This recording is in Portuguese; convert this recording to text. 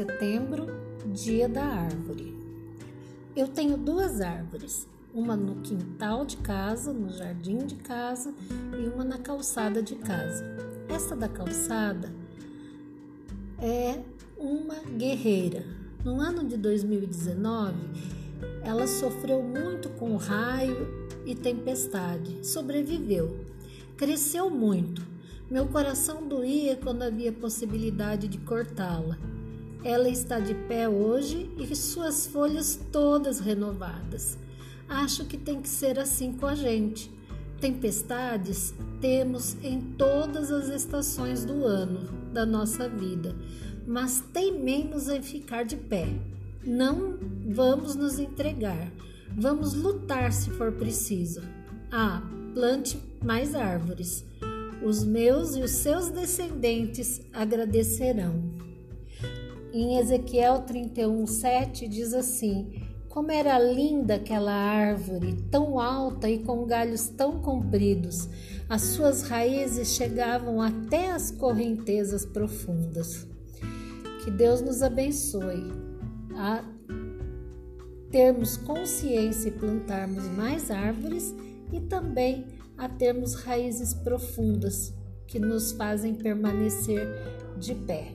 setembro, Dia da Árvore. Eu tenho duas árvores, uma no quintal de casa, no jardim de casa e uma na calçada de casa. Essa da calçada é uma guerreira. No ano de 2019, ela sofreu muito com raio e tempestade, sobreviveu. Cresceu muito. Meu coração doía quando havia possibilidade de cortá-la. Ela está de pé hoje e suas folhas todas renovadas. Acho que tem que ser assim com a gente. Tempestades temos em todas as estações do ano da nossa vida, mas teimemos em ficar de pé. Não vamos nos entregar. Vamos lutar se for preciso. Ah, plante mais árvores. Os meus e os seus descendentes agradecerão. Em Ezequiel 31:7 diz assim: Como era linda aquela árvore, tão alta e com galhos tão compridos. As suas raízes chegavam até as correntezas profundas. Que Deus nos abençoe a termos consciência e plantarmos mais árvores e também a termos raízes profundas que nos fazem permanecer de pé.